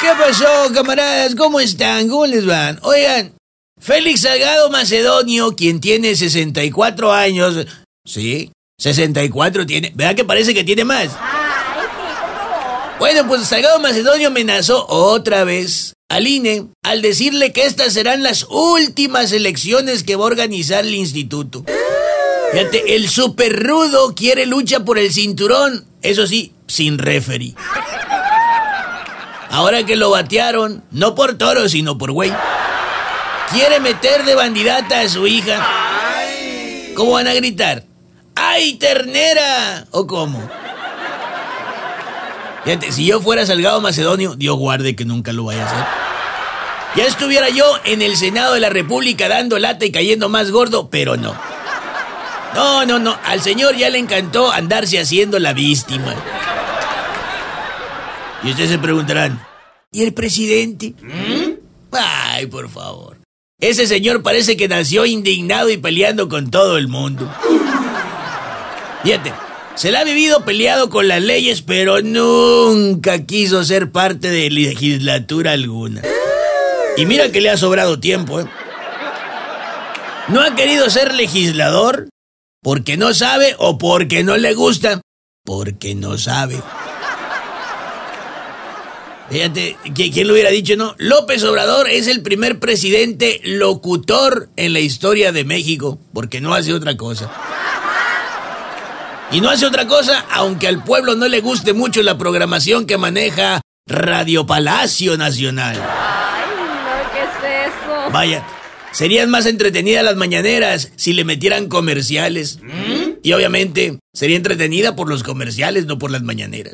¿Qué pasó, camaradas? ¿Cómo están? ¿Cómo les van? Oigan, Félix Salgado Macedonio, quien tiene 64 años. ¿Sí? 64 tiene. ¿Verdad que parece que tiene más? Bueno, pues Salgado Macedonio amenazó otra vez al INE al decirle que estas serán las últimas elecciones que va a organizar el instituto. Fíjate, el super rudo quiere lucha por el cinturón, eso sí, sin referee. Ahora que lo batearon, no por toro, sino por güey. Quiere meter de bandidata a su hija. ¿Cómo van a gritar? ¡Ay, ternera! ¿O cómo? Fíjate, si yo fuera Salgado Macedonio, Dios guarde que nunca lo vaya a hacer. Ya estuviera yo en el Senado de la República dando lata y cayendo más gordo, pero no. No, no, no. Al señor ya le encantó andarse haciendo la víctima. Y ustedes se preguntarán, ¿y el presidente? Ay, por favor. Ese señor parece que nació indignado y peleando con todo el mundo. Fíjate, se la ha vivido peleado con las leyes, pero nunca quiso ser parte de legislatura alguna. Y mira que le ha sobrado tiempo, ¿eh? No ha querido ser legislador porque no sabe o porque no le gusta, porque no sabe. Fíjate, ¿quién lo hubiera dicho, no? López Obrador es el primer presidente locutor en la historia de México, porque no hace otra cosa. Y no hace otra cosa, aunque al pueblo no le guste mucho la programación que maneja Radio Palacio Nacional. Ay, no, ¿qué es eso? Vaya, serían más entretenidas las mañaneras si le metieran comerciales. Y obviamente sería entretenida por los comerciales, no por las mañaneras.